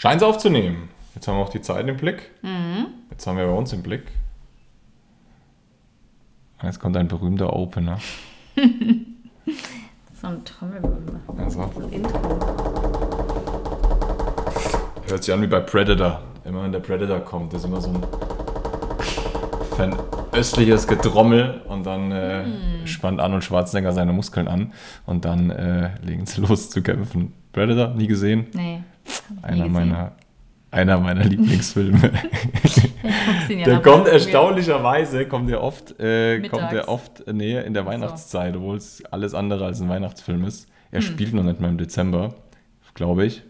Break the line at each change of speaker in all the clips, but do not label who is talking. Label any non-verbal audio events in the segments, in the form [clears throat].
Scheint es aufzunehmen. Jetzt haben wir auch die Zeit im Blick. Jetzt haben wir bei uns im Blick. Jetzt kommt ein berühmter Opener. [laughs]
So ein Trommelwirbel.
Also,
So ein Intro.
hört sich an wie bei Predator. Immer wenn der Predator kommt, ist immer so ein fernöstliches Getrommel und dann äh, spannt Arnold Schwarzenegger seine Muskeln an und dann äh, legen sie los zu kämpfen. Predator, nie gesehen?
Nee.
Einer
gesehen.
meiner, einer meiner Lieblingsfilme. [laughs]
Ja
Der kommt erstaunlicherweise, kommt der oft, äh, kommt oft äh, näher in der. Weihnachtszeit, obwohl es alles andere als ein Weihnachtsfilm ist.
Hm.
Er spielt noch nicht mal im Dezember, glaube ich.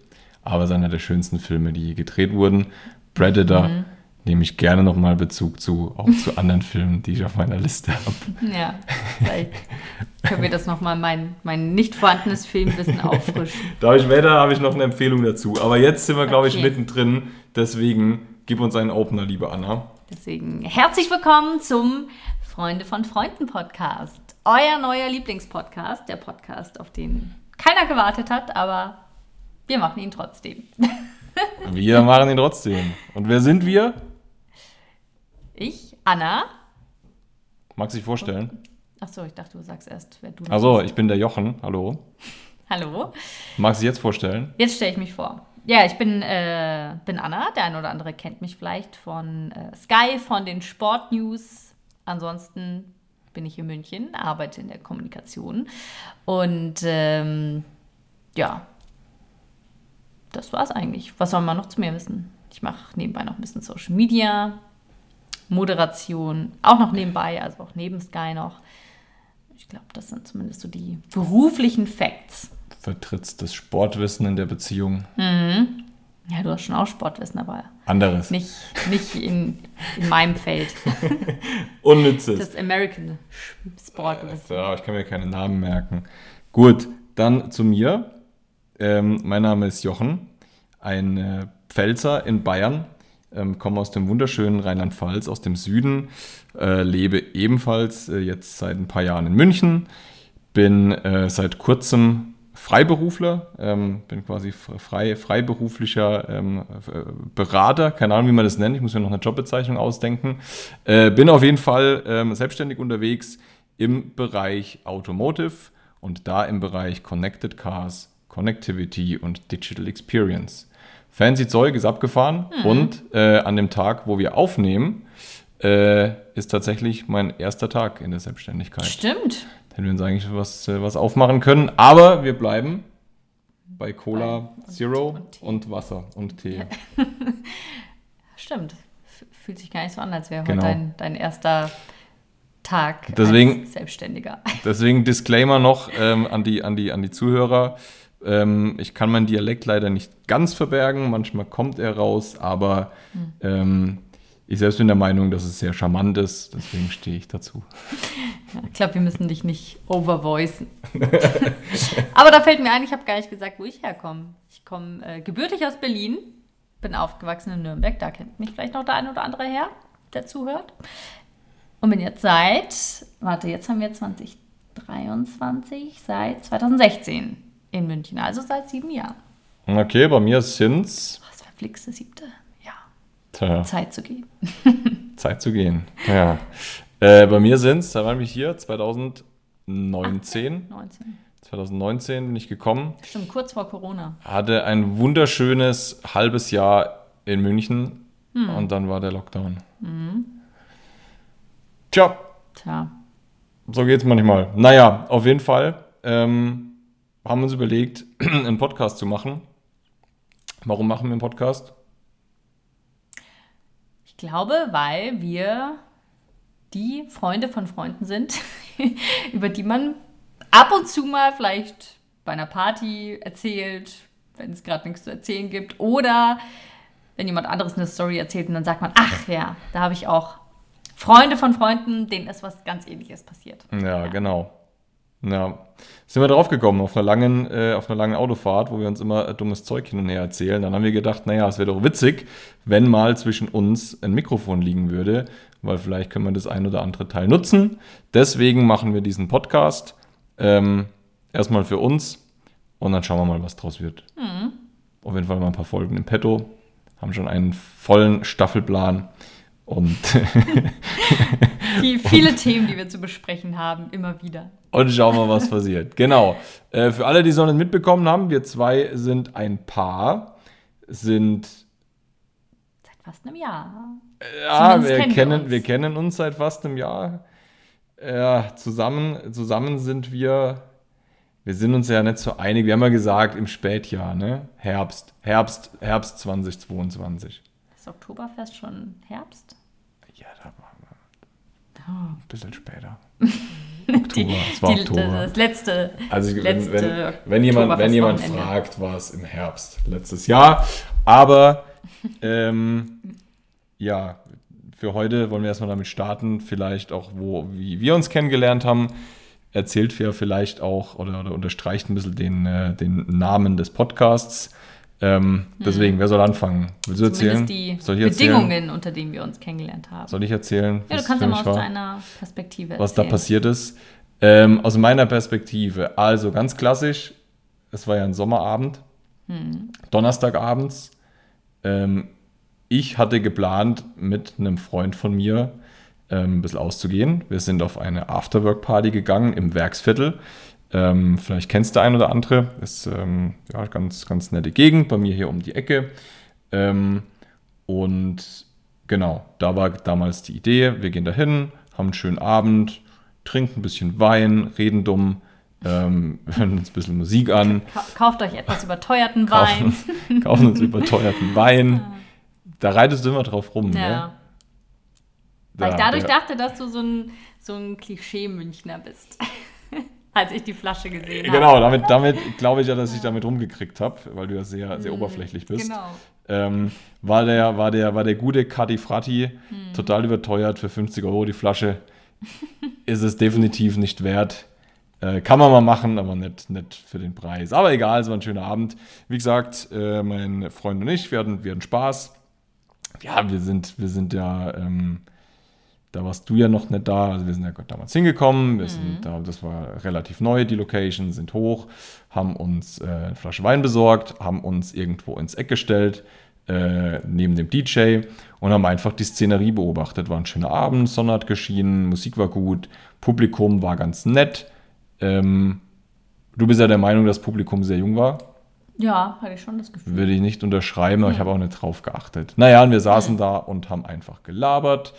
Aber es ist einer der schönsten Filme, die je gedreht wurden. Predator
Mhm.
Nehme ich gerne nochmal Bezug zu, auch zu anderen [laughs] Filmen, die ich auf meiner Liste habe.
Ja, vielleicht können wir das nochmal, mein, mein nicht vorhandenes Filmwissen auffrischen. [laughs]
Da habe ich später habe ich noch eine Empfehlung dazu. Aber jetzt sind wir, glaube ich,
Okay.
mittendrin. Deswegen gib uns einen Opener, liebe Anna.
Deswegen herzlich willkommen zum Freunde von Freunden Podcast. Euer neuer Lieblingspodcast, der Podcast, auf den keiner gewartet hat, aber wir machen ihn trotzdem.
Wir machen ihn trotzdem. Und wer sind wir?
Ich, Anna.
Magst du dich vorstellen?
Achso, ich dachte, du sagst erst, wer du
Also, ich bin der Jochen. Hallo.
Hallo.
Magst du dich jetzt vorstellen?
Jetzt stelle ich mich vor. Ja, ich bin, äh, bin Anna. Der eine oder andere kennt mich vielleicht von äh, Sky, von den Sportnews. Ansonsten bin ich in München, arbeite in der Kommunikation. Und ähm, ja, das war's eigentlich. Was soll man noch zu mir wissen? Ich mache nebenbei noch ein bisschen Social Media, Moderation, auch noch nebenbei, also auch neben Sky noch. Ich glaube, das sind zumindest so die beruflichen Facts.
Vertrittst das Sportwissen in der Beziehung.
Ja, du hast schon auch Sportwissen, aber
Anderes.
nicht, nicht in, in meinem Feld. [laughs]
Unnützes.
Das American Sportwissen.
Ja, ich kann mir keine Namen merken. Gut, dann zu mir. Ähm, mein Name ist Jochen, ein äh, Pfälzer in Bayern, ähm, komme aus dem wunderschönen Rheinland-Pfalz, aus dem Süden, äh, lebe ebenfalls äh, jetzt seit ein paar Jahren in München, bin äh, seit kurzem Freiberufler, ähm, bin quasi frei, freiberuflicher ähm, äh, Berater, keine Ahnung, wie man das nennt, ich muss mir noch eine Jobbezeichnung ausdenken. Äh, bin auf jeden Fall ähm, selbstständig unterwegs im Bereich Automotive und da im Bereich Connected Cars, Connectivity und Digital Experience. Fancy Zeug ist abgefahren und äh, an dem Tag, wo wir aufnehmen, äh, ist tatsächlich mein erster Tag in der Selbstständigkeit.
Stimmt.
Hätten wir uns eigentlich was, äh, was aufmachen können, aber wir bleiben bei Cola
und-
Zero
und
und. Wasser und Tee. [laughs]
Stimmt. Fühlt sich gar nicht so an, als wäre
Genau.
heute dein, dein erster Tag
Deswegen-
als Selbstständiger.
Deswegen Disclaimer noch ähm, an, die, an, die, an die Zuhörer. Ähm, ich kann meinen Dialekt leider nicht ganz verbergen, manchmal kommt er raus, aber ähm, ich selbst bin der Meinung, dass es sehr charmant ist, deswegen stehe ich dazu.
Ich glaube, wir müssen dich nicht overvoicen. [laughs] Aber da fällt mir ein, ich habe gar nicht gesagt, wo ich herkomme. Ich komme äh, gebürtig aus Berlin, bin aufgewachsen in Nürnberg, da kennt mich vielleicht noch der eine oder andere her, der zuhört. Und bin jetzt seit, warte, jetzt haben wir 2023, seit 2016 in München, also seit sieben Jahren.
Okay, bei mir sind's
Was verflixte siebte? Ja,
tja,
Zeit zu gehen. [laughs]
Zeit zu gehen. Ja. Äh, bei mir sind's, da war ich hier, 2019.
19.
2019 bin ich gekommen,
Stimmt, kurz vor Corona.
hatte ein wunderschönes halbes Jahr in München und dann war der Lockdown. Tja,
Tja,
so geht's manchmal. Naja, auf jeden Fall ähm, haben wir uns überlegt, [clears throat] einen Podcast zu machen. Warum machen wir einen Podcast?
Ich glaube, weil wir die Freunde von Freunden sind, [laughs] über die man ab und zu mal vielleicht bei einer Party erzählt, wenn es gerade nichts zu erzählen gibt. Oder wenn jemand anderes eine Story erzählt und dann sagt man, ach ja, da habe ich auch Freunde von Freunden, denen ist was ganz ähnliches passiert.
Ja, genau. Ja, sind wir drauf gekommen auf einer langen, äh, auf einer langen Autofahrt, wo wir uns immer äh, dummes Zeug hin und her erzählen. Dann haben wir gedacht, naja, es wäre doch witzig, wenn mal zwischen uns ein Mikrofon liegen würde, weil vielleicht können wir das ein oder andere Teil nutzen. Deswegen machen wir diesen Podcast ähm, erstmal für uns und dann schauen wir mal, was draus wird. auf jeden Fall mal ein paar Folgen im Petto, haben schon einen vollen Staffelplan und, [laughs]
Die viele Themen, die wir zu besprechen haben, immer wieder.
und schauen wir, was passiert. Genau. Äh, für alle, die es noch nicht mitbekommen haben, wir zwei sind ein Paar, sind
Seit fast einem Jahr.
Ja, wir
kennen uns.
wir kennen uns seit fast einem Jahr. Ja, zusammen, zusammen sind wir, wir sind uns ja nicht so einig. Wir haben ja gesagt, im Spätjahr, ne? Herbst, Herbst, Herbst 2022.
Ist Oktoberfest schon Herbst?
Ja, da waren wir
Oh.
ein bisschen später. [laughs] Oktober, es war
Die,
Oktober.
das letzte.
Also wenn,
letzte
wenn, wenn jemand, wenn jemand fragt, war es im Herbst letztes Jahr. Aber ähm, ja, für heute wollen wir erstmal damit starten, vielleicht auch, wo, wie wir uns kennengelernt haben. Erzählt wir vielleicht auch oder, oder unterstreicht ein bisschen den, äh, den Namen des Podcasts. Ähm, deswegen, wer soll anfangen? Willst du erzählen?
Hm. Zumindest die
Soll ich erzählen?
Bedingungen, unter denen wir uns kennengelernt haben.
Soll ich erzählen?
ja,
was
du kannst ja mal aus
war?
deiner Perspektive
was da
erzählen.
passiert ist. Ähm, aus meiner Perspektive, also ganz klassisch, es war ja ein Sommerabend, Donnerstagabends. Ähm, ich hatte geplant, mit einem Freund von mir ähm, ein bisschen auszugehen. Wir sind auf eine Afterwork-Party gegangen im Werksviertel. Ähm, vielleicht kennst du ein oder andere. Ist ähm, ja ganz, ganz nette Gegend, bei mir hier um die Ecke. Ähm, und genau, da war damals die Idee, wir gehen dahin, haben einen schönen Abend, trinken ein bisschen Wein, reden dumm, ähm, [laughs] hören uns ein bisschen Musik an,
Ka kauft euch etwas überteuerten Wein. [laughs]
kaufen, uns überteuerten Wein. [laughs] Da reitest du immer drauf rum,
Ja.
ne?
Weil ich
Da-
dadurch
der-
dachte, dass du so ein, so ein Klischee-Münchner bist. Als ich die Flasche gesehen habe.
Genau, damit, damit glaube ich ja, dass ich damit rumgekriegt habe, weil du ja sehr, sehr oberflächlich bist.
Genau.
Ähm, war, der, war, der, war der gute Cadi Fratti
Hm.
total überteuert für 50 Euro die Flasche. ist es definitiv nicht wert. Äh, kann man mal machen, aber nicht, nicht für den Preis. Aber egal, es war ein schöner Abend. Wie gesagt, äh, mein Freund und ich, wir hatten, wir hatten Spaß. Ja, wir sind, wir sind ja, ähm, da warst du ja noch nicht da. Also wir sind ja damals hingekommen. Wir sind da, das war relativ neu, die Location, sind hoch, haben uns äh, eine Flasche Wein besorgt, haben uns irgendwo ins Eck gestellt, äh, neben dem DJ und haben einfach die Szenerie beobachtet. War ein schöner Abend, Sonne hat geschienen, Musik war gut, Publikum war ganz nett. Ähm, du bist ja der Meinung, dass das Publikum sehr jung war.
Ja, hatte ich schon das Gefühl.
Würde ich nicht unterschreiben, aber ich habe auch nicht drauf geachtet. Naja, und wir saßen da und haben einfach gelabert,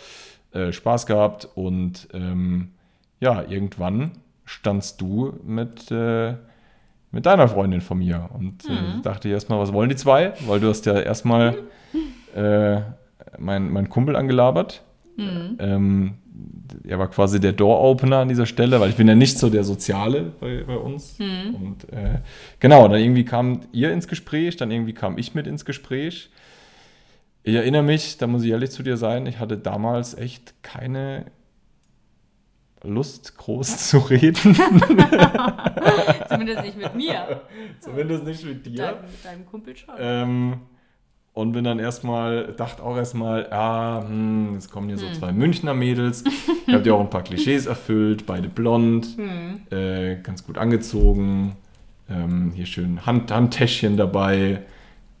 äh, Spaß gehabt und ähm, ja, irgendwann standst du mit, äh, mit deiner Freundin von mir und äh, dachte ich erstmal, was wollen die zwei? Weil du hast ja erstmal äh, mein, mein Kumpel angelabert. Ähm, er war quasi der Door-Opener an dieser Stelle, weil ich bin ja nicht so der Soziale bei, bei uns. Und äh, genau, dann irgendwie kam ihr ins Gespräch, dann irgendwie kam ich mit ins Gespräch. Ich erinnere mich, da muss ich ehrlich zu dir sein, ich hatte damals echt keine Lust, groß zu reden. [laughs]
Zumindest nicht mit mir.
Zumindest nicht mit dir.
Dein, mit deinem Kumpel schon.
Ähm, und bin dann erstmal, dachte auch erstmal, ja, hm, jetzt kommen hier so zwei Münchner Mädels. Ich habe dir auch ein paar Klischees erfüllt, beide blond, äh, ganz gut angezogen. Ähm, hier schön Hand, Handtäschchen dabei.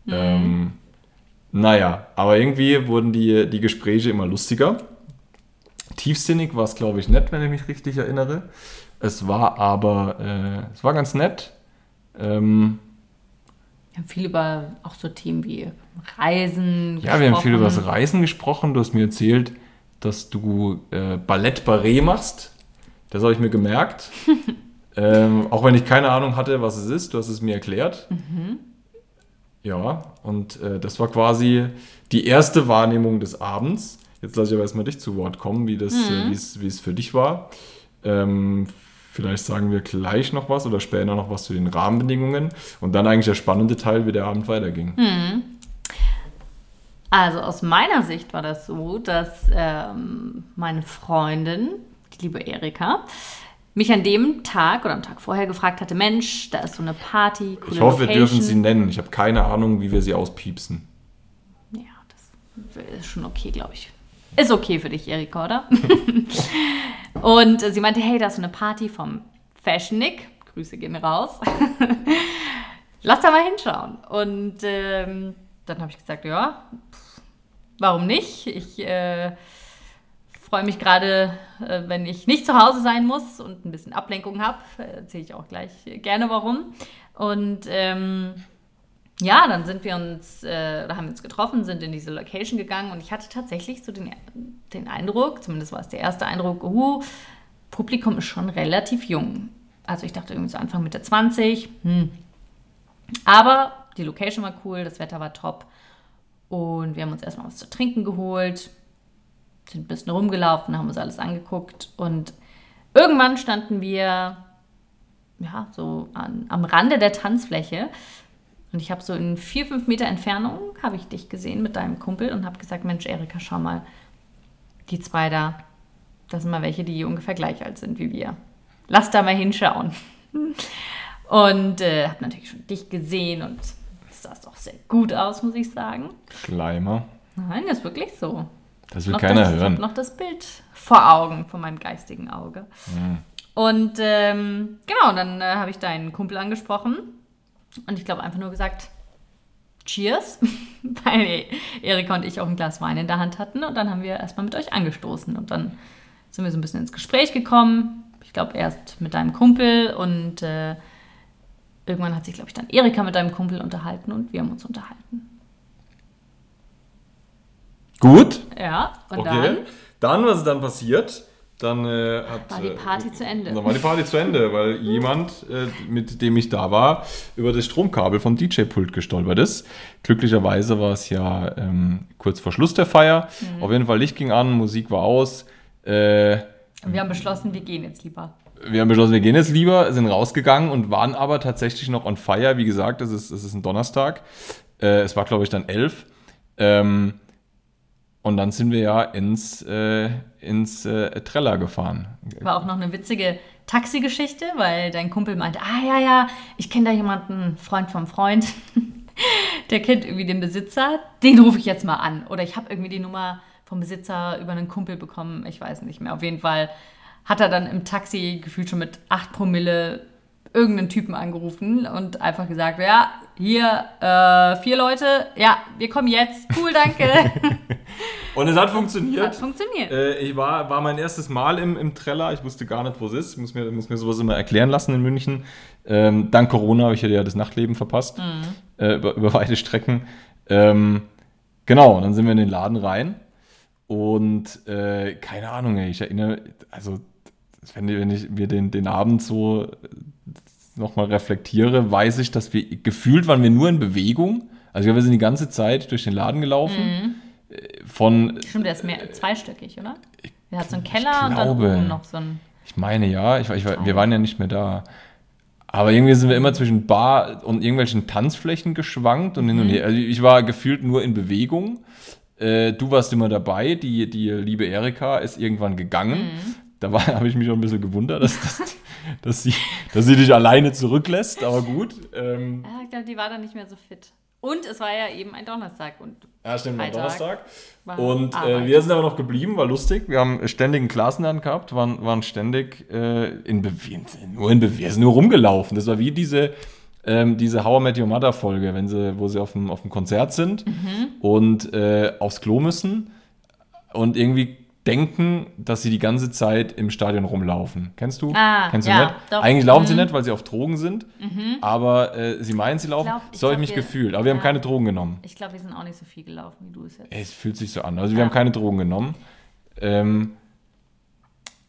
Ähm, naja, aber irgendwie wurden die, die Gespräche immer lustiger. Tiefsinnig war es, glaube ich, nett, wenn ich mich richtig erinnere. Es war aber, äh, es war ganz nett. Ähm,
Wir haben viel über auch so Themen wie Reisen.
Ja, wir haben viel über das
gesprochen.
Reisen gesprochen. Du hast mir erzählt, dass du äh, Ballett Barré machst. Das habe ich mir gemerkt. [laughs] ähm, auch wenn ich keine Ahnung hatte, was es ist. Du hast es mir erklärt. Ja, und äh, das war quasi die erste Wahrnehmung des Abends. Jetzt lasse ich aber erstmal dich zu Wort kommen, wie, das, äh, wie es- wie es für dich war. Ähm, vielleicht sagen wir gleich noch was oder später noch was zu den Rahmenbedingungen. Und dann eigentlich der spannende Teil, wie der Abend weiterging.
Also aus meiner Sicht war das so, dass ähm, meine Freundin, die liebe Erika, mich an dem Tag oder am Tag vorher gefragt hatte, Mensch, da ist so eine Party, coole
Ich hoffe, wir
Location.
dürfen sie nennen. Ich habe keine Ahnung, wie wir sie auspiepsen.
Ja, das ist schon okay, glaube ich. Ist okay für dich, Erika, oder? [laughs] und sie meinte, hey, da ist so eine Party vom Fashion Nick. Grüße gehen raus. [laughs] lass da mal hinschauen. Und ähm, dann habe ich gesagt, ja, pff, warum nicht? Ich äh, freue mich gerade, äh, wenn ich nicht zu Hause sein muss und ein bisschen Ablenkung habe. Erzähle ich auch gleich gerne warum. Und ähm, ja, dann sind wir uns, äh, haben wir uns getroffen, sind in diese Location gegangen und ich hatte tatsächlich so den, den Eindruck, zumindest war es der erste Eindruck, uh, Publikum ist schon relativ jung. Also ich dachte irgendwie so Anfang Mitte 20. Hm. Aber die Location war cool, das Wetter war top. Und wir haben uns erstmal was zu trinken geholt, sind ein bisschen rumgelaufen, haben uns alles angeguckt. Und irgendwann standen wir ja, so an, am Rande der Tanzfläche. Und ich habe so in vier, fünf Meter Entfernung, habe ich dich gesehen mit deinem Kumpel und habe gesagt, Mensch, Erika, schau mal, die zwei da, das sind mal welche, die ungefähr gleich alt sind wie wir. Lass da mal hinschauen. [laughs] Und äh, habe natürlich schon dich gesehen und das sah doch sehr gut aus, muss ich sagen.
Schleimer.
Nein, das ist wirklich so.
Das will keiner
das, Ich
hören.
habe noch das Bild vor Augen, von meinem geistigen Auge. Und ähm, genau, dann äh, habe ich deinen Kumpel angesprochen und ich glaube einfach nur gesagt, Cheers, [laughs] weil Erika und ich auch ein Glas Wein in der Hand hatten und dann haben wir erstmal mit euch angestoßen und dann sind wir so ein bisschen ins Gespräch gekommen. Ich glaube erst mit deinem Kumpel und äh, irgendwann hat sich, glaube ich, dann Erika mit deinem Kumpel unterhalten und wir haben uns unterhalten.
Gut.
Ja, und
Okay. Dann, was ist dann passiert? Dann äh, hat,
War die
äh,
Party zu Ende.
Dann war die Party zu Ende, weil [laughs] jemand, äh, mit dem ich da war, über das Stromkabel vom DJ-Pult gestolpert ist. Glücklicherweise war es ja ähm, kurz vor Schluss der Feier.
Mhm.
Auf jeden Fall Licht ging an, Musik war aus. Äh,
dann, wir haben beschlossen, wir gehen jetzt lieber.
wir haben beschlossen, wir gehen jetzt lieber, sind rausgegangen und waren aber tatsächlich noch on fire. Wie gesagt, es ist, es ist ein Donnerstag. Äh, es war, glaube ich, dann elf. Ähm, und dann sind wir ja ins, äh, ins äh, Treller gefahren.
War auch noch eine witzige Taxigeschichte, weil dein Kumpel meinte, ah ja, ja, ich kenne da jemanden, Freund vom Freund, [laughs] der kennt irgendwie den Besitzer, den rufe ich jetzt mal an. Oder ich habe irgendwie die Nummer vom Besitzer über einen Kumpel bekommen, ich weiß nicht mehr. Auf jeden Fall hat er dann im Taxi gefühlt schon mit 8 Promille irgendeinen Typen angerufen und einfach gesagt, ja, hier äh, vier Leute, ja, wir kommen jetzt, cool, danke. [laughs]
Und es hat funktioniert.
Hat funktioniert.
Äh, ich war, war mein erstes Mal im, im Treller. Ich wusste gar nicht, wo es ist. Ich muss mir, muss mir sowas immer erklären lassen in München. Ähm, dank Corona habe ich ja das Nachtleben verpasst.
Mhm.
Äh, über, über weite Strecken. Ähm, genau, und dann sind wir in den Laden rein. Und äh, keine Ahnung, ich erinnere, also wenn, wenn ich mir den, den Abend so nochmal reflektiere, weiß ich, dass wir gefühlt waren wir nur in Bewegung. Also glaube, wir sind die ganze Zeit durch den Laden gelaufen.
Mhm.
Von
Stimmt, der ist mehr zweistöckig, oder? Der hat so einen Keller und dann oben noch so ein.
Ich meine ja, ich, ich, wir waren ja nicht mehr da. Aber irgendwie sind wir immer zwischen Bar und irgendwelchen Tanzflächen geschwankt und hin und her. Also ich war gefühlt nur in Bewegung. Äh, du warst immer dabei. Die, die liebe Erika ist irgendwann gegangen. Da war- habe ich mich schon ein bisschen gewundert, dass, dass, dass, sie, dass sie dich alleine zurücklässt. Aber gut. Ähm,
Ja, ich glaube, die war dann nicht mehr so fit. Und es war ja eben ein Donnerstag und
ja, stimmt,
Freitag
Donnerstag.
war
Und äh, wir sind aber noch geblieben, war lustig. Wir haben ständig ein Glas in der Hand gehabt, waren, waren ständig äh, in Bewegung, nur in Bewegung, wir sind nur rumgelaufen. Das war wie diese, ähm, diese How I Met Your Mother Folge, wenn sie, wo sie auf dem, auf dem Konzert sind
Mhm.
und äh, aufs Klo müssen und irgendwie denken, dass sie die ganze Zeit im Stadion rumlaufen. Kennst du?
Ah,
Kennst du
ja,
nicht?
doch.
Eigentlich laufen sie
Mhm.
nicht, weil sie auf Drogen sind, aber äh, sie meinen, sie laufen.
glaub- ich
so habe ich mich
wir-
gefühlt. Aber wir haben
ja.
keine Drogen genommen.
ich glaube, wir sind auch nicht so viel gelaufen, wie du es jetzt.
Es fühlt sich so an. Also wir
Ja.
haben keine Drogen genommen. Ähm,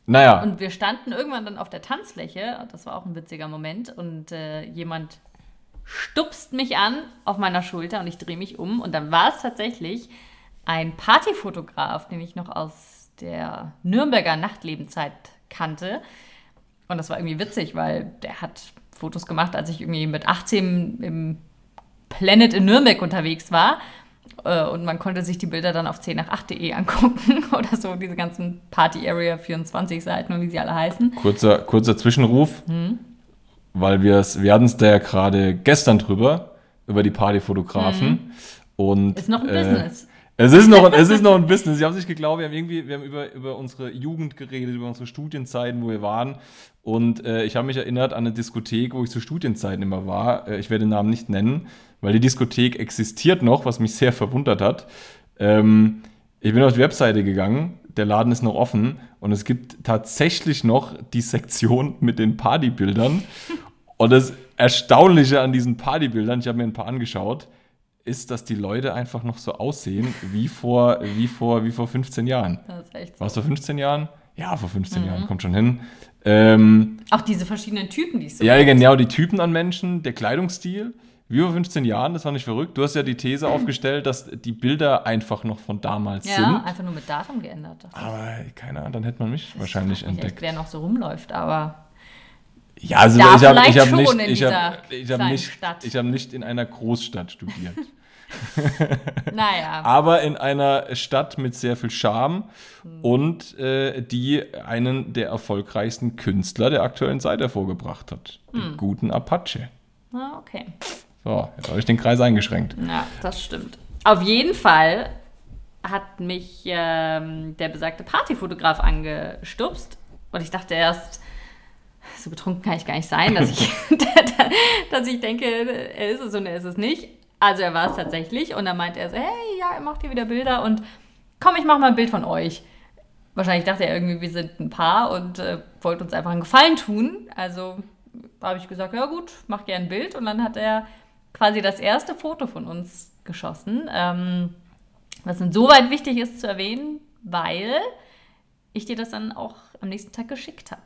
naja,
Und wir standen irgendwann dann auf der Tanzfläche, das war auch ein witziger Moment, und äh, jemand stupst mich an auf meiner Schulter und ich drehe mich um und dann war es tatsächlich ein Partyfotograf, den ich noch aus der Nürnberger Nachtlebenzeit kannte. Und das war irgendwie witzig, weil der hat Fotos gemacht, als ich irgendwie mit 18 im Planet in Nürnberg unterwegs war. Äh, Und man konnte sich die Bilder dann auf 10 nach 8.de angucken [laughs] oder so, diese ganzen Party Area 24 Seiten und wie sie alle heißen.
kurzer, kurzer Zwischenruf,
Hm?
weil wir's, wir hatten es da ja gerade gestern drüber, über die Partyfotografen. Und,
Hm. Ist noch ein
äh,
Business.
Es ist noch, es ist noch ein Business. Sie haben sich geglaubt, wir haben irgendwie, wir haben über, über unsere Jugend geredet, über unsere Studienzeiten, wo wir waren. Und äh, ich habe mich erinnert an eine Diskothek, wo ich zu Studienzeiten immer war. Äh, ich werde den Namen nicht nennen, weil die Diskothek existiert noch, was mich sehr verwundert hat. Ähm, ich bin auf die Webseite gegangen, der Laden ist noch offen und es gibt tatsächlich noch die Sektion mit den Partybildern. Und das Erstaunliche an diesen Partybildern, ich habe mir ein paar angeschaut, ist, dass die Leute einfach noch so aussehen wie vor, wie vor, wie vor 15 Jahren.
Das ist echt so.
War es vor 15 Jahren? Ja, vor 15 Jahren, kommt schon hin. Ähm,
Auch diese verschiedenen Typen, die es so
ja,
gibt.
genau, die Typen an Menschen, der Kleidungsstil. Wie vor 15 Jahren, das war nicht verrückt. Du hast ja die These [clears throat] aufgestellt, dass die Bilder einfach noch von damals
Ja,
sind.
einfach nur mit Datum geändert.
Aber keine Ahnung, dann hätte man mich wahrscheinlich
Ich frag mich echt,
entdeckt.
wer noch so rumläuft, aber
Ja, also
Da
ich habe ich hab nicht, ich hab, ich hab nicht,
Stadt.
ich hab nicht in einer Großstadt studiert, [laughs]
naja.
aber in einer Stadt mit sehr viel Charme
Hm.
und äh, die einen der erfolgreichsten Künstler der aktuellen Zeit hervorgebracht hat,
Hm.
den guten Apache.
Ah, okay.
So, jetzt habe ich den Kreis eingeschränkt.
Ja, das stimmt. Auf jeden Fall hat mich ähm, der besagte Partyfotograf angestupst und ich dachte erst, so betrunken kann ich gar nicht sein, dass ich, [laughs] dass ich denke, er ist es und er ist es nicht. Also er war es tatsächlich und dann meinte er so, hey, ja, er macht hier wieder Bilder und komm, ich mach mal ein Bild von euch. Wahrscheinlich dachte er irgendwie, wir sind ein Paar und äh, wollte uns einfach einen Gefallen tun. Also habe ich gesagt, ja gut, mach gerne ein Bild. Und dann hat er quasi das erste Foto von uns geschossen. Ähm, was insoweit wichtig ist zu erwähnen, weil ich dir das dann auch am nächsten Tag geschickt habe.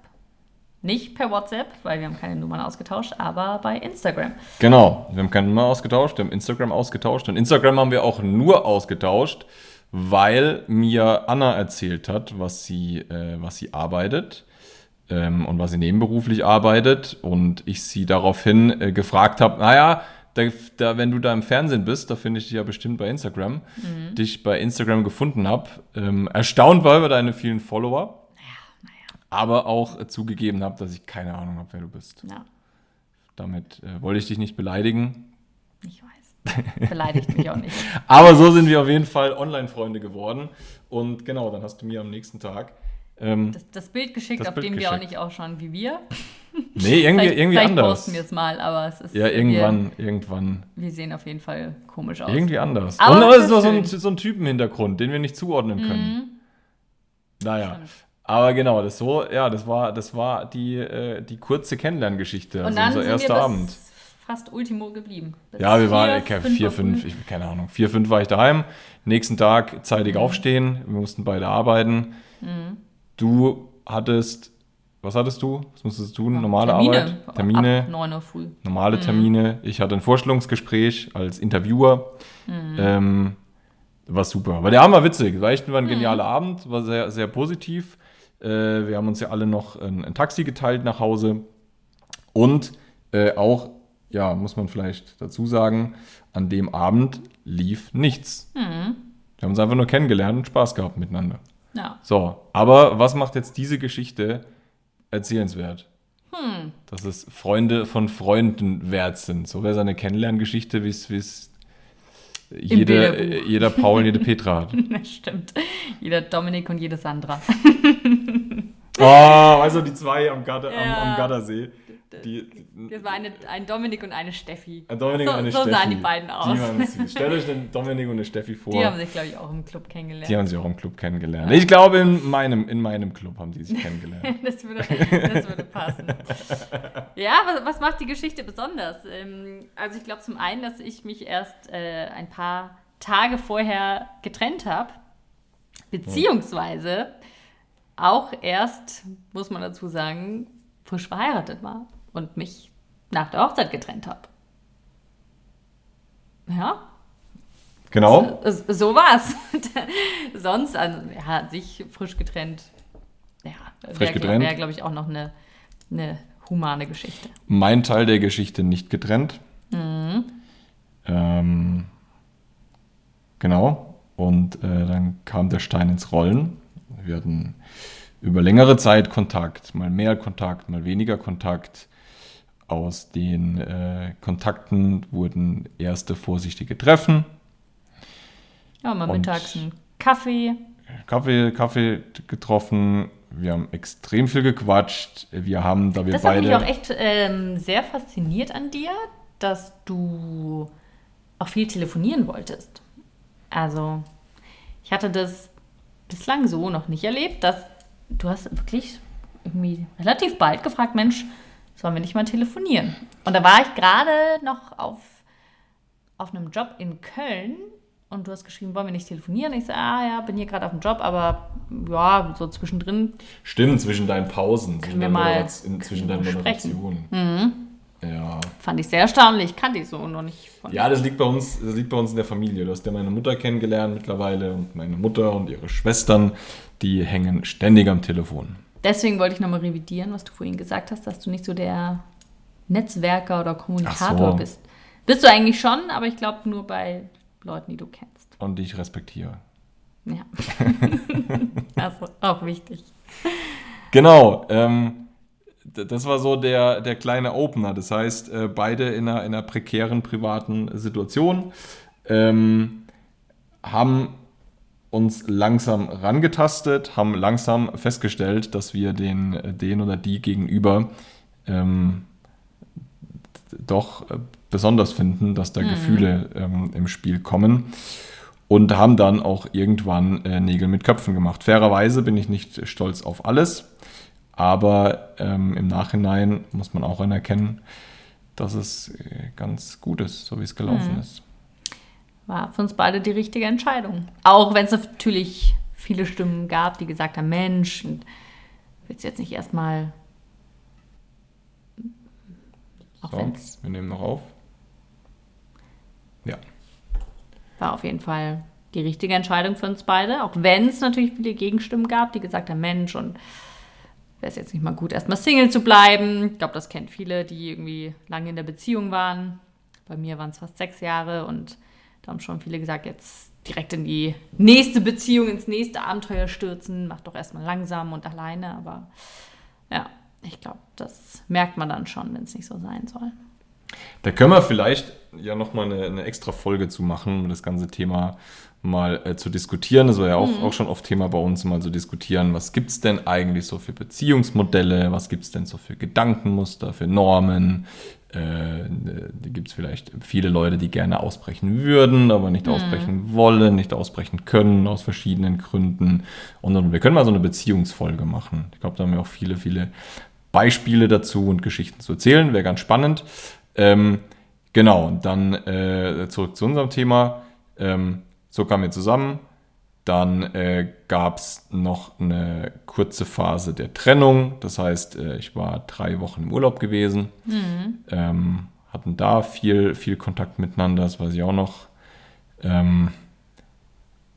Nicht per WhatsApp, weil wir haben keine Nummern ausgetauscht, aber bei Instagram.
Genau, wir haben keine Nummer ausgetauscht, wir haben Instagram ausgetauscht. Und Instagram haben wir auch nur ausgetauscht, weil mir Anna erzählt hat, was sie, äh, was sie arbeitet ähm, und was sie nebenberuflich arbeitet. Und ich sie daraufhin äh, gefragt habe, naja, da, da, wenn du da im Fernsehen bist, da finde ich dich ja bestimmt bei Instagram, dich bei Instagram gefunden habe. Ähm, erstaunt war über deine vielen Follower, aber auch äh, zugegeben habe, dass ich keine Ahnung habe, wer du bist.
Ja,
Damit äh, wollte ich dich nicht beleidigen.
ich weiß. Beleidigt mich auch nicht. [laughs]
Aber so sind wir auf jeden Fall Online-Freunde geworden. Und genau, dann hast du mir am nächsten Tag. Ähm,
Das, das Bild geschickt,
Das
auf
Bild
dem wir auch
geschickt.
nicht ausschauen wie wir.
nee, irgendwie, [laughs]
Vielleicht,
irgendwie
vielleicht
anders.
posten wir es mal, aber es ist.
Ja, irgendwann, irgendwann.
Wir, wir sehen auf jeden Fall komisch aus.
Irgendwie anders.
Aber
Und da ist noch so ein, so ein Typenhintergrund, den wir nicht zuordnen können. Naja.
Stimmt.
Aber genau, das so, ja, das war, das war die, äh, die kurze Kennenlerngeschichte,
Und
also
dann
unser
sind
erster
wir bis
Abend.
fast Ultimo geblieben. Bis
Ja, wir waren
vier,
vier, vier fünf, ich, keine Ahnung, vier, fünf war ich daheim. Nächsten Tag
Mhm.
zeitig aufstehen. Wir mussten beide arbeiten. Du hattest, was hattest du? Was musstest du tun? Normale
Termine.
Arbeit? Termine,
Ab 9 Uhr früh.
normale Termine. Ich hatte ein Vorstellungsgespräch als Interviewer.
Mhm.
Ähm, war super. Weil der Abend war witzig. War echt war
Mhm.
ein genialer Abend, war sehr, sehr positiv. Äh, wir haben uns ja alle noch ein, ein Taxi geteilt nach Hause. Und äh, auch, ja, muss man vielleicht dazu sagen, an dem Abend lief nichts.
Mhm.
Wir haben uns einfach nur kennengelernt und Spaß gehabt miteinander.
Ja.
So, aber was macht jetzt diese Geschichte erzählenswert?
Hm.
Dass es Freunde von Freunden wert sind. So wäre seine Kennenlerngeschichte, wie es wie es jede,
Bilderbuch.
jeder Paul und jede Petra hat. [laughs]
Das stimmt. Jeder Dominik und jede Sandra. [laughs]
Oh, also die zwei am, Gatter,
Ja.
am, am Gattersee. Die,
Das war eine, ein Dominik und eine Steffi.
ein Dominik
so,
und eine
so
Steffi.
sahen die beiden aus.
Die waren süß. Stellt euch den [laughs] Dominik und eine Steffi vor.
Die haben sich, glaube ich, auch im Club kennengelernt.
Die haben sich auch im Club kennengelernt. Ich glaube, in meinem, in meinem Club haben die sich kennengelernt. [laughs]
Das würde, das würde passen. [laughs] Ja, was, was macht die Geschichte besonders? Ähm, also ich glaube zum einen, dass ich mich erst äh, ein paar Tage vorher getrennt habe, beziehungsweise auch erst, muss man dazu sagen, frisch verheiratet war und mich nach der Hochzeit getrennt habe. Ja,
Genau.
so, so war's. [laughs] Sonst, also, ja, sich frisch getrennt. Ja,
Frisch
wäre,
getrennt.
Wäre, glaube ich, auch noch eine, eine humane Geschichte.
Mein Teil der Geschichte nicht getrennt.
Mhm.
Ähm, genau. Und äh, dann kam der Stein ins Rollen. Wir hatten über längere Zeit Kontakt, mal mehr Kontakt, mal weniger Kontakt. Aus den äh, Kontakten wurden erste vorsichtige Treffen.
Ja, mal mittags einen Kaffee.
Kaffee, Kaffee getroffen. Wir haben extrem viel gequatscht. Wir haben, da wir
Das hat
beide.
mich auch echt ähm, sehr fasziniert an dir, dass du auch viel telefonieren wolltest. Also, ich hatte das bislang so noch nicht erlebt, dass du hast wirklich irgendwie relativ bald gefragt, Mensch, sollen wir nicht mal telefonieren? Und da war ich gerade noch auf, auf einem Job in Köln und du hast geschrieben, wollen wir nicht telefonieren? Ich so, ah ja, bin hier gerade auf dem Job, aber ja, so zwischendrin
Stimmt, zwischen deinen Pausen, zwischen, deinen,
mal-
in, zwischen deinen. Moderationen. Ja.
fand ich sehr erstaunlich, kannte ich so noch nicht
ja, das liegt, bei uns, das liegt bei uns in der Familie. Du hast ja meine Mutter kennengelernt mittlerweile und meine Mutter und ihre Schwestern, die hängen ständig am Telefon.
Deswegen wollte ich nochmal revidieren, was du vorhin gesagt hast, dass du nicht so der Netzwerker oder Kommunikator
so.
bist. Bist du eigentlich schon, aber ich glaube nur bei Leuten, die du kennst.
Und die ich respektiere.
Ja. [laughs] also auch wichtig.
Genau, ähm, das war so der, der kleine Opener. Das heißt, äh, beide in einer, in einer prekären privaten Situation ähm, haben uns langsam rangetastet, haben langsam festgestellt, dass wir den, äh, den oder die gegenüber ähm, doch äh, besonders finden, dass da Gefühle ähm, im Spiel kommen und haben dann auch irgendwann äh, Nägel mit Köpfen gemacht. Fairerweise bin ich nicht stolz auf alles, aber ähm, im Nachhinein muss man auch anerkennen, dass es äh, ganz gut ist, so wie es gelaufen ist.
War für uns beide die richtige Entscheidung. Auch wenn es natürlich viele Stimmen gab, die gesagt haben, Mensch, und willst du jetzt nicht erstmal. Auch
So,
wenn's
wir nehmen noch auf. Ja.
war auf jeden Fall die richtige Entscheidung für uns beide. Auch wenn es natürlich viele Gegenstimmen gab, die gesagt haben, Mensch, und wäre es jetzt nicht mal gut, erstmal Single zu bleiben. Ich glaube, das kennt viele, die irgendwie lange in der Beziehung waren. Bei mir waren es fast sechs Jahre und da haben schon viele gesagt, jetzt direkt in die nächste Beziehung, ins nächste Abenteuer stürzen, mach doch erstmal langsam und alleine. Aber ja, ich glaube, das merkt man dann schon, wenn es nicht so sein soll.
Da können wir vielleicht ja nochmal eine, eine extra Folge zu machen, um das ganze Thema mal äh, zu diskutieren. Das war ja auch, auch schon oft Thema bei uns, mal zu diskutieren, was gibt es denn eigentlich so für Beziehungsmodelle, was gibt es denn so für Gedankenmuster, für Normen. Äh, gibt es vielleicht viele Leute, die gerne ausbrechen würden, aber nicht ausbrechen wollen, nicht ausbrechen können, aus verschiedenen Gründen. Und, und wir können mal so eine Beziehungsfolge machen. Ich glaube, da haben wir auch viele, viele Beispiele dazu und Geschichten zu erzählen. Wäre ganz spannend. Ähm, genau, und dann äh, zurück zu unserem Thema. Ähm, so kamen wir zusammen. Dann äh, gab es noch eine kurze Phase der Trennung. Das heißt, äh, ich war drei Wochen im Urlaub gewesen. Ähm, hatten da viel, viel Kontakt miteinander, das weiß ich auch noch. Ähm,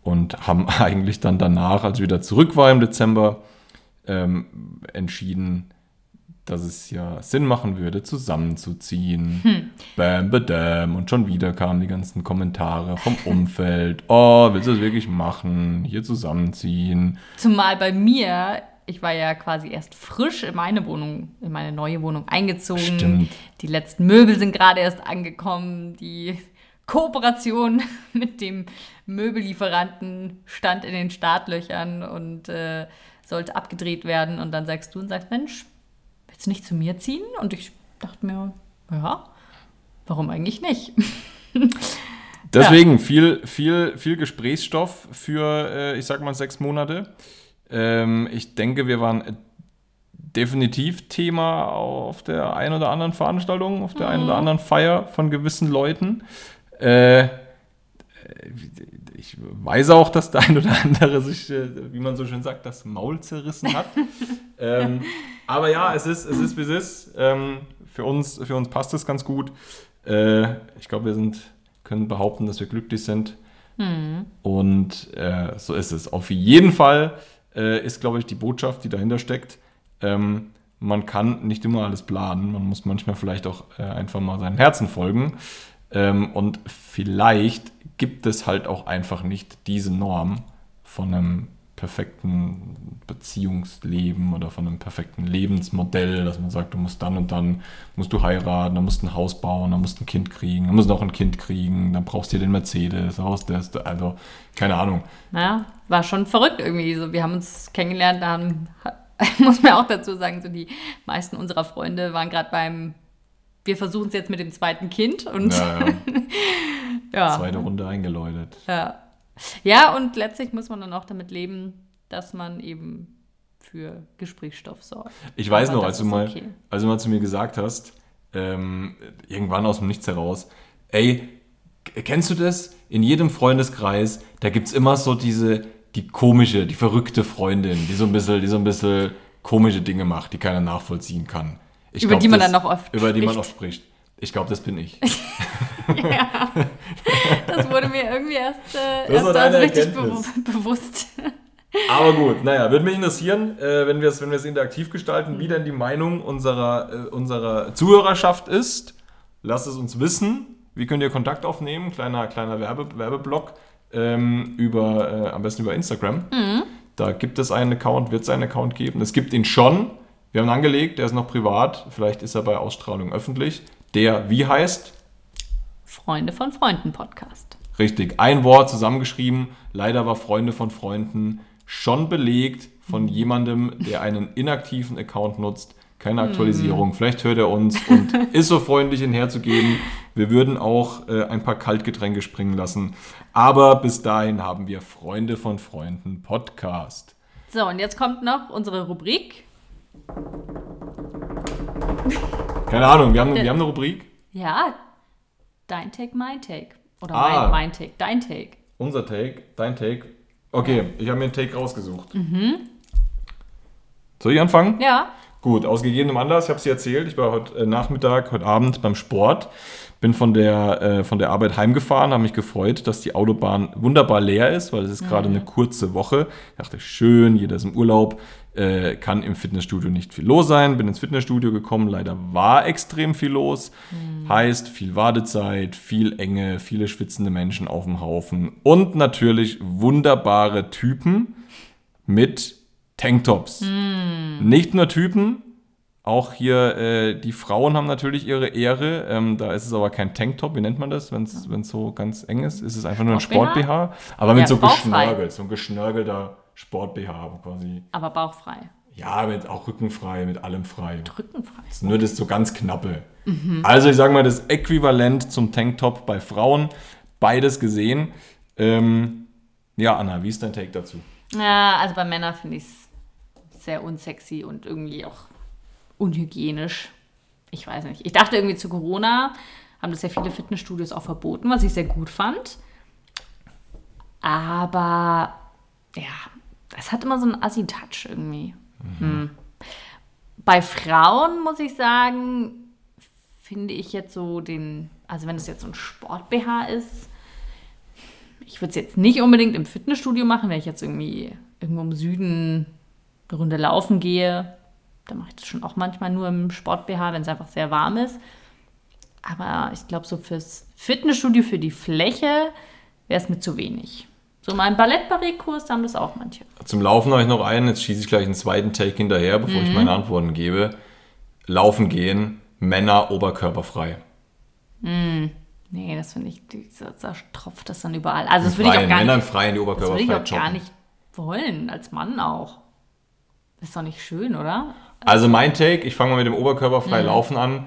und haben [laughs] eigentlich dann danach, als ich wieder zurück war im Dezember, ähm, entschieden, dass es ja Sinn machen würde, zusammenzuziehen. Bam, badam. Und schon wieder kamen die ganzen Kommentare vom Umfeld. Oh, willst du das wirklich machen? Hier zusammenziehen.
Zumal bei mir, ich war ja quasi erst frisch in meine Wohnung, in meine neue Wohnung eingezogen.
Stimmt.
Die letzten Möbel sind gerade erst angekommen. Die Kooperation [laughs] mit dem Möbellieferanten stand in den Startlöchern und äh, sollte abgedreht werden. Und dann sagst du und sagst, Mensch, willst du nicht zu mir ziehen? Und ich dachte mir, ja, warum eigentlich nicht? [laughs]
Deswegen viel, viel, viel Gesprächsstoff für, äh, ich sag mal, sechs Monate. Ähm, ich denke, wir waren äh, definitiv Thema auf der einen oder anderen Veranstaltung, auf der einen oder anderen Feier von gewissen Leuten. Äh, ich weiß auch, dass der ein oder andere sich, wie man so schön sagt, das Maul zerrissen hat. [laughs] ähm, aber ja, es ist, es ist, wie es ist. Ähm, für, uns, für uns passt es ganz gut. Äh, ich glaube, wir sind, können behaupten, dass wir glücklich sind. Und äh, so ist es. Auf jeden Fall äh, ist, glaube ich, die Botschaft, die dahinter steckt. Ähm, man kann nicht immer alles planen. Man muss manchmal vielleicht auch äh, einfach mal seinem Herzen folgen. Ähm, und vielleicht gibt es halt auch einfach nicht diese Norm von einem perfekten Beziehungsleben oder von einem perfekten Lebensmodell, dass man sagt, du musst dann und dann, musst du heiraten, dann musst du ein Haus bauen, dann musst du ein Kind kriegen, dann musst du noch ein Kind kriegen, dann brauchst du den Mercedes, Haus, das, also keine Ahnung.
Naja, war schon verrückt irgendwie. So, wir haben uns kennengelernt, da haben, [laughs] muss man auch dazu sagen, so die meisten unserer Freunde waren gerade beim, wir versuchen es jetzt mit dem zweiten Kind und
Ja, ja. [laughs]
ja.
Zweite Runde eingeläutet.
Ja. ja, und letztlich muss man dann auch damit leben, dass man eben für Gesprächsstoff sorgt.
Ich weiß
Aber
noch, als du, mal,
okay.
als du mal zu mir gesagt hast, ähm, irgendwann aus dem Nichts heraus, ey, kennst du das? In jedem Freundeskreis, da gibt es immer so diese, die komische, die verrückte Freundin, die so ein bisschen, die so ein bisschen komische Dinge macht, die keiner nachvollziehen kann. Ich
Über die man
das-
dann noch oft
Über die man oft spricht. Ich glaube, das bin ich. [laughs]
Das wurde mir irgendwie erst, äh, erst also richtig bewu bewusst.
Aber gut, naja, würde mich interessieren, äh, wenn wir es wenn wir es interaktiv gestalten, wie denn die Meinung unserer, äh, unserer Zuhörerschaft ist. Lasst es uns wissen. Wie könnt ihr Kontakt aufnehmen? Kleiner, kleiner Werbe, Werbeblock ähm, über, äh, am besten über Instagram. Da gibt es einen Account, wird es einen Account geben. Es gibt ihn schon. Wir haben ihn angelegt, der ist noch privat. Vielleicht ist er bei Ausstrahlung öffentlich. Der, wie heißt?
Freunde von Freunden Podcast.
Richtig, ein Wort zusammengeschrieben. Leider war Freunde von Freunden schon belegt von jemandem, der einen inaktiven Account nutzt. Keine Aktualisierung. Vielleicht hört er uns und [laughs] ist so freundlich, ihn herzugeben. Wir würden auch äh, ein paar Kaltgetränke springen lassen. Aber bis dahin haben wir Freunde von Freunden Podcast.
So, und jetzt kommt noch unsere Rubrik.
Keine Ahnung, wir haben, wir haben eine Rubrik.
Ja, dein Take, mein Take. Oder
Ah.
mein, mein Take, dein Take.
Unser Take, dein Take. Okay, ich habe mir einen Take rausgesucht. Soll ich anfangen?
Ja,
Gut, aus gegebenem Anlass, ich habe es dir erzählt, ich war heute äh, Nachmittag, heute Abend beim Sport, bin von der, äh, von der Arbeit heimgefahren, habe mich gefreut, dass die Autobahn wunderbar leer ist, weil es ist gerade eine kurze Woche. Ich dachte, schön, jeder ist im Urlaub, äh, kann im Fitnessstudio nicht viel los sein. Bin ins Fitnessstudio gekommen, leider war extrem viel los. Heißt, viel Wartezeit, viel Enge, viele schwitzende Menschen auf dem Haufen und natürlich wunderbare Typen mit Tanktops. Nicht nur Typen, auch hier äh, die Frauen haben natürlich ihre Ehre. Ähm, da ist es aber kein Tanktop, wie nennt man das, wenn es so ganz eng ist? Ist es einfach nur ein
Sport-BH?
Aber mit
Ja,
so
bauchfrei.
geschnörgelt, so ein geschnörgelter Sport-BH quasi.
aber bauchfrei.
Ja, mit auch rückenfrei, mit allem frei.
Rückenfrei.
Das ist nur das so ganz knappe. Also ich sage mal, das Äquivalent zum Tanktop bei Frauen, beides gesehen. Ähm, ja, Anna, wie ist dein Take dazu?
Ja, also bei Männern finde ich es sehr unsexy und irgendwie auch unhygienisch. Ich weiß nicht. Ich dachte irgendwie zu Corona haben das ja viele Fitnessstudios auch verboten, was ich sehr gut fand. Aber ja, es hat immer so einen Assi-Touch irgendwie. Hm. Bei Frauen muss ich sagen, finde ich jetzt so den, also wenn es jetzt so ein Sport-BH ist, ich würde es jetzt nicht unbedingt im Fitnessstudio machen, wenn ich jetzt irgendwie irgendwo im Süden eine Runde laufen gehe. Dann mache ich das schon auch manchmal nur im Sport-BH, wenn es einfach sehr warm ist. Aber ich glaube, so fürs Fitnessstudio, für die Fläche, wäre es mir zu wenig. So mein Ballett-Barré-Kurs, da haben das auch manche.
Zum Laufen habe ich noch einen, jetzt schieße ich gleich einen zweiten Take hinterher, bevor ich meine Antworten gebe. Laufen gehen, Männer oberkörperfrei.
Nee, das finde ich, da, tropft das dann überall. Also das würde ich auch gar
Männer im
nicht,
Freien, die
das würde
oberkörperfrei
ich auch gar nicht wollen, als Mann auch. Ist doch nicht schön, oder?
Also mein Take, ich fange mal mit dem oberkörperfrei
Mhm.
Laufen an.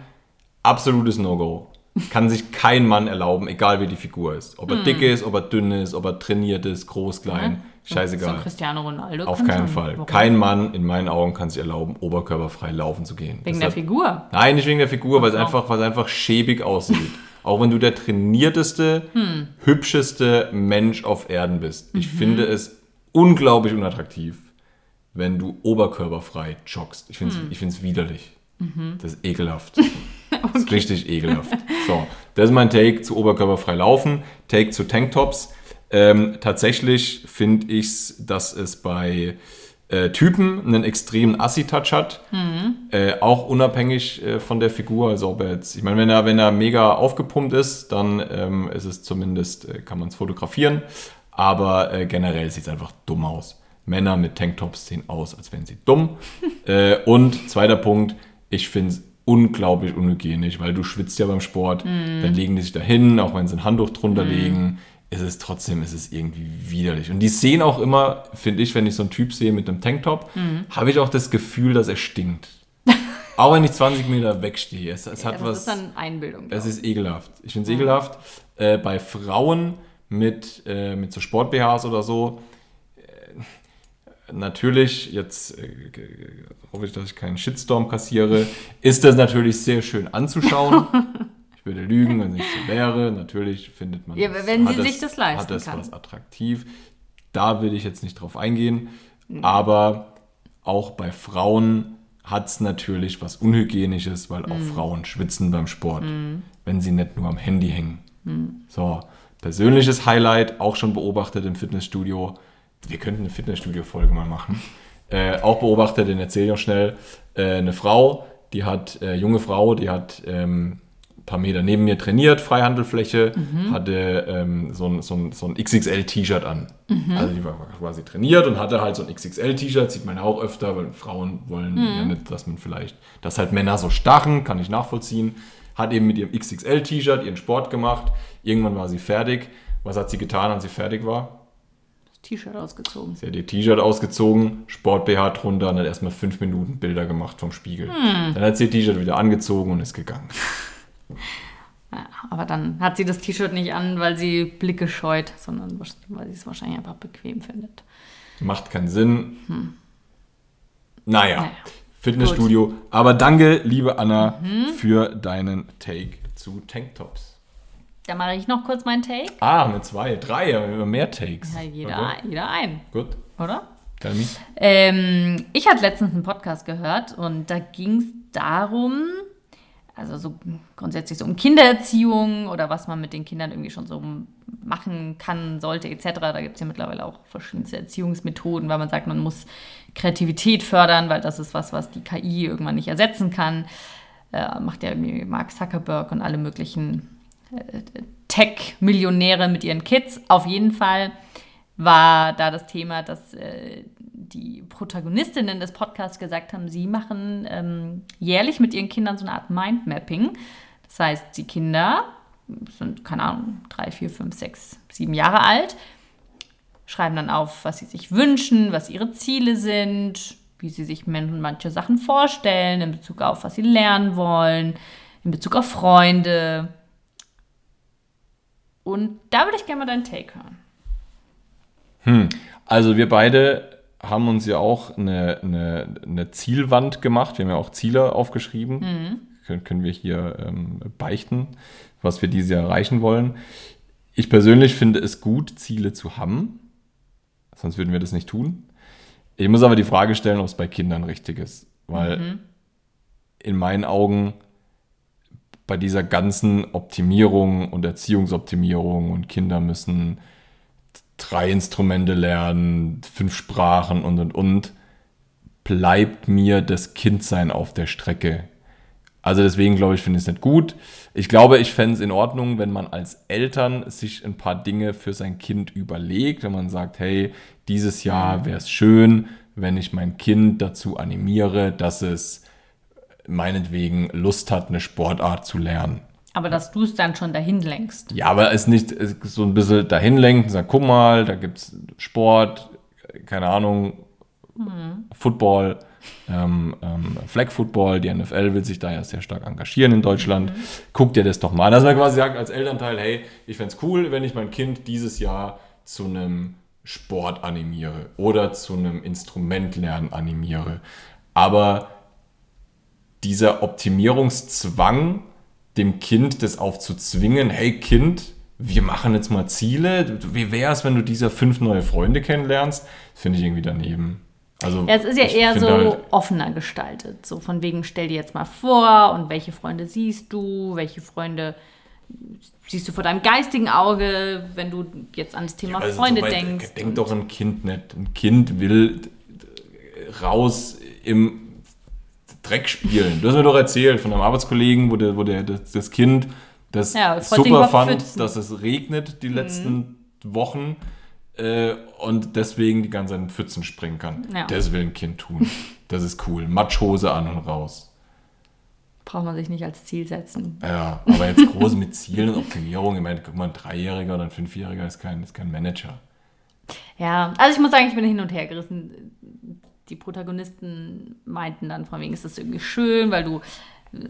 Absolutes No-Go. Kann sich kein Mann erlauben, egal wie die Figur ist. Ob er
Mhm.
dick ist, ob er dünn ist, ob er trainiert ist, groß, klein,
So
scheißegal.
ein Cristiano Ronaldo.
Auf keinen. Fall.
Warum?
Kein Mann in meinen Augen kann sich erlauben, oberkörperfrei laufen zu gehen.
Wegen
Das
der Figur.
Nein, nicht wegen der Figur, weil es
Ach so.
einfach, einfach schäbig aussieht. [laughs] Auch wenn du der trainierteste,
Hm.
hübscheste Mensch auf Erden bist.
Mhm.
Ich finde es unglaublich unattraktiv, wenn du oberkörperfrei joggst. Ich finde es
Hm.
widerlich.
Mhm.
Das ist ekelhaft. [laughs] Das ist richtig ekelhaft. So, das ist mein Take zu oberkörperfrei laufen. Take zu Tanktops. Ähm, tatsächlich finde ich es, dass es bei äh, Typen einen extremen Assi-Touch hat. Äh, auch unabhängig äh, von der Figur. Also ob er jetzt, ich meine, wenn er, wenn er mega aufgepumpt ist, dann ähm, ist es zumindest, äh, kann man es fotografieren. Aber äh, generell sieht es einfach dumm aus. Männer mit Tanktops sehen aus, als wären sie dumm. [laughs] äh, und zweiter Punkt, ich finde es unglaublich unhygienisch, weil du schwitzt ja beim Sport, dann legen die sich da hin, auch wenn sie ein Handtuch drunter legen, ist es trotzdem, ist es irgendwie widerlich. Und die sehen auch immer, finde ich, wenn ich so einen Typ sehe mit einem Tanktop, habe ich auch das Gefühl, dass er stinkt. [laughs] auch wenn ich 20 Meter wegstehe. Es, es
Ja,
hat
das
was.
ist dann Einbildung.
Es ist ekelhaft. Ich finde es ekelhaft. Äh, bei Frauen mit, äh, mit so Sport-BHs oder so, äh, natürlich, jetzt äh, hoffe ich, dass ich keinen Shitstorm kassiere, ist das natürlich sehr schön anzuschauen. [laughs] ich würde lügen, wenn es nicht so wäre. Natürlich findet man
Ja,
das-
wenn sie sich das leisten
Hat das
kann.
was attraktiv. Da will ich jetzt nicht drauf eingehen.
Mhm.
Aber auch bei Frauen hat es natürlich was Unhygienisches, weil auch
Mhm.
Frauen schwitzen beim Sport, wenn sie nicht nur am Handy hängen. So, persönliches Highlight, auch schon beobachtet im Fitnessstudio. Wir könnten eine Fitnessstudio-Folge mal machen. Äh, auch beobachtet, den erzähle ich auch schnell. Äh, eine Frau, die hat, äh, junge Frau, die hat ähm, ein paar Meter neben mir trainiert, Freihandelfläche, hatte ähm, so ein, so ein, so ein XXL-T-Shirt an. Also die war quasi trainiert und hatte halt so ein XXL-T-Shirt, sieht man ja auch öfter, weil Frauen wollen ja nicht, dass man vielleicht, dass halt Männer so stachen, kann ich nachvollziehen. Hat eben mit ihrem XXL-T-Shirt ihren Sport gemacht. Irgendwann war sie fertig. Was hat sie getan, als sie fertig war?
T-Shirt ausgezogen.
Sie hat ihr T-Shirt ausgezogen, Sport-BH drunter und hat erstmal fünf Minuten Bilder gemacht vom Spiegel. Dann hat sie ihr T-Shirt wieder angezogen und ist gegangen. [laughs]
Ja, aber dann hat sie das T-Shirt nicht an, weil sie Blicke scheut, sondern weil sie es wahrscheinlich einfach bequem findet.
Macht keinen Sinn. Naja,
Naja.
Fitnessstudio. Aber danke, liebe Anna, für deinen Take zu Tanktops.
Da mache ich noch kurz meinen Take.
Ah, mit zwei, drei, mehr Takes.
Ja, jeder,
Okay.
jeder ein,
Gut,
oder?
tell me.
Ähm, ich hatte letztens einen Podcast gehört und da ging es darum, also so grundsätzlich so um Kindererziehung oder was man mit den Kindern irgendwie schon so machen kann, sollte etc. Da gibt es ja mittlerweile auch verschiedenste Erziehungsmethoden, weil man sagt, man muss Kreativität fördern, weil das ist was, was die KI irgendwann nicht ersetzen kann. Äh, macht ja irgendwie Mark Zuckerberg und alle möglichen Tech-Millionäre mit ihren Kids. Auf jeden Fall war da das Thema, dass äh, die Protagonistinnen des Podcasts gesagt haben, sie machen ähm, jährlich mit ihren Kindern so eine Art Mindmapping. Das heißt, die Kinder sind, keine Ahnung, drei, vier, fünf, sechs, sieben Jahre alt, schreiben dann auf, was sie sich wünschen, was ihre Ziele sind, wie sie sich man- manche Sachen vorstellen in Bezug auf, was sie lernen wollen, in Bezug auf Freunde. Und da würde ich gerne mal deinen Take hören.
Also wir beide haben uns ja auch eine, eine, eine Zielwand gemacht. Wir haben ja auch Ziele aufgeschrieben. Können, können wir hier ähm, beichten, was wir dieses Jahr erreichen wollen. Ich persönlich finde es gut, Ziele zu haben. Sonst würden wir das nicht tun. Ich muss aber die Frage stellen, ob es bei Kindern richtig ist. Weil in meinen Augen bei dieser ganzen Optimierung und Erziehungsoptimierung und Kinder müssen drei Instrumente lernen, fünf Sprachen und und und, bleibt mir das Kindsein auf der Strecke. Also deswegen glaube ich, finde ich es nicht gut. Ich glaube, ich fände es in Ordnung, wenn man als Eltern sich ein paar Dinge für sein Kind überlegt, wenn man sagt, hey, dieses Jahr wäre es schön, wenn ich mein Kind dazu animiere, dass es meinetwegen Lust hat, eine Sportart zu lernen.
Aber dass du es dann schon dahin lenkst.
Ja, aber es nicht es so ein bisschen dahin lenken, sagen, guck mal, da gibt es Sport, keine Ahnung, Football, ähm, ähm, Flag Football, die NFL will sich da ja sehr stark engagieren in Deutschland. Guck dir das doch mal an. Dass man quasi sagt als Elternteil, hey, ich fände es cool, wenn ich mein Kind dieses Jahr zu einem Sport animiere oder zu einem Instrumentlernen animiere. Aber dieser Optimierungszwang, dem Kind das aufzuzwingen, hey Kind, wir machen jetzt mal Ziele. Wie wäre es, wenn du dieser fünf neue Freunde kennenlernst? Finde ich irgendwie daneben. Also,
Ja, es ist ja eher so
halt-
offener gestaltet. So von wegen, stell dir jetzt mal vor und welche Freunde siehst du, welche Freunde siehst du vor deinem geistigen Auge, wenn du jetzt an das Thema
Also
Freunde
so weit
denkst.
Denkt
und-
doch ein Kind nicht. Ein Kind will raus im Dreck spielen. Du hast mir doch erzählt von einem Arbeitskollegen, wo, der, wo der, das, das Kind das
Ja,
super fand, dass es regnet die letzten Wochen. äh, und deswegen die ganze Zeit in Pfützen springen kann.
Ja.
Das will ein Kind tun. Das ist cool. Matschhose an und raus.
Braucht man sich nicht als Ziel setzen.
Ja, aber jetzt groß mit Zielen und Optimierung. Ich meine, guck mal, ein Dreijähriger oder ein Fünfjähriger ist kein, ist kein Manager.
Ja, also ich muss sagen, ich bin hin und her gerissen. Die Protagonisten meinten dann von wegen, ist das irgendwie schön, weil du äh,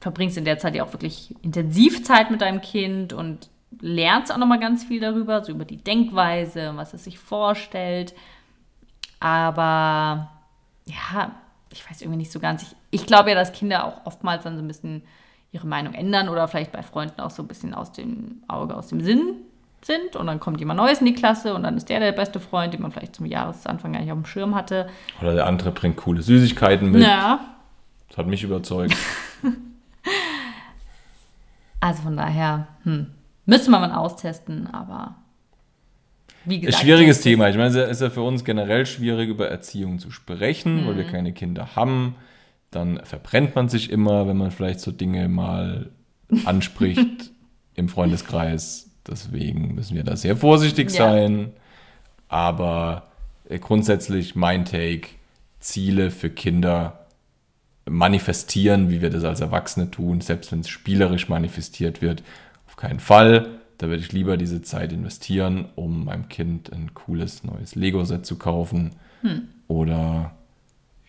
verbringst in der Zeit ja auch wirklich intensiv Zeit mit deinem Kind und lernst auch nochmal ganz viel darüber, so über die Denkweise, was es sich vorstellt. Aber ja, ich weiß irgendwie nicht so ganz. Ich, ich glaube ja, dass Kinder auch oftmals dann so ein bisschen ihre Meinung ändern oder vielleicht bei Freunden auch so ein bisschen aus dem Auge, aus dem Sinn sind und dann kommt jemand Neues in die Klasse und dann ist der der beste Freund, den man vielleicht zum Jahresanfang gar nicht auf dem Schirm hatte.
Oder der andere bringt coole Süßigkeiten mit.
Ja,
Das hat mich überzeugt. [laughs]
also von daher, hm, müsste man mal austesten, aber wie gesagt.
Schwieriges Thema. Ich meine, es ist ja für uns generell schwierig, über Erziehung zu sprechen, weil wir
Mhm.
keine Kinder haben. Dann verbrennt man sich immer, wenn man vielleicht so Dinge mal anspricht [laughs] im Freundeskreis. Deswegen müssen wir da sehr vorsichtig
Ja.
sein. Aber äh, grundsätzlich mein Take, Ziele für Kinder manifestieren, wie wir das als Erwachsene tun, selbst wenn es spielerisch manifestiert wird, auf keinen Fall. Da würde ich lieber diese Zeit investieren, um meinem Kind ein cooles neues Lego-Set zu kaufen oder,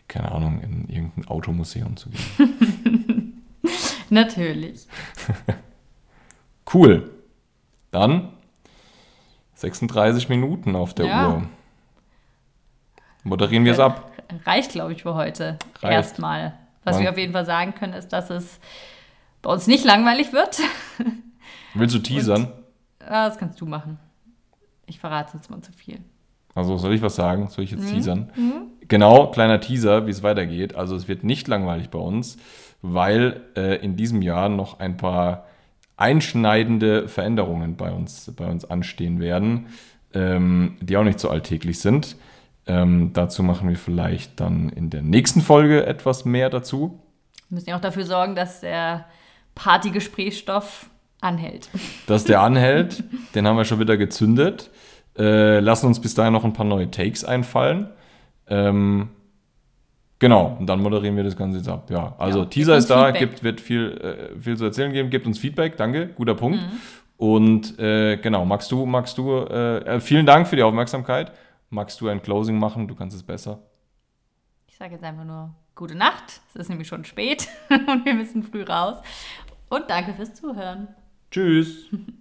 keine Ahnung, in irgendein Automuseum zu gehen. [laughs]
Natürlich. [laughs]
Cool. Dann 36 Minuten auf der
Ja.
Uhr. Moderieren wir es ab.
Reicht, glaube ich, für heute.
Reicht.
Erstmal. Was
Wann-
wir auf jeden Fall sagen können, ist, dass es bei uns nicht langweilig wird. [laughs]
Willst du teasern?
Ah, das kannst du machen. Ich verrate jetzt mal zu viel.
Also soll ich was sagen? Soll ich jetzt teasern? Genau, kleiner Teaser, wie es weitergeht. Also es wird nicht langweilig bei uns, weil äh, in diesem Jahr noch ein paar einschneidende Veränderungen bei uns, bei uns anstehen werden, ähm, die auch nicht so alltäglich sind. Ähm, dazu machen wir vielleicht dann in der nächsten Folge etwas mehr dazu.
Wir müssen ja auch dafür sorgen, dass der Partygesprächsstoff anhält.
Dass der [laughs] anhält, den haben wir schon wieder gezündet. Äh, lassen uns bis dahin noch ein paar neue Takes einfallen. Ähm, genau, und dann moderieren wir das Ganze jetzt ab. Ja, also
Ja,
Teaser ist da,
Feedback.
gibt, wird viel, äh, viel zu erzählen geben, gebt uns Feedback, danke, guter Punkt.
Mhm.
Und äh, genau, magst du, magst du, äh, äh, vielen Dank für die Aufmerksamkeit. Magst du ein Closing machen? Du kannst es besser.
Ich sage jetzt einfach nur gute Nacht. Es ist nämlich schon spät [laughs] und wir müssen früh raus. Und danke fürs Zuhören.
Tschüss. [laughs]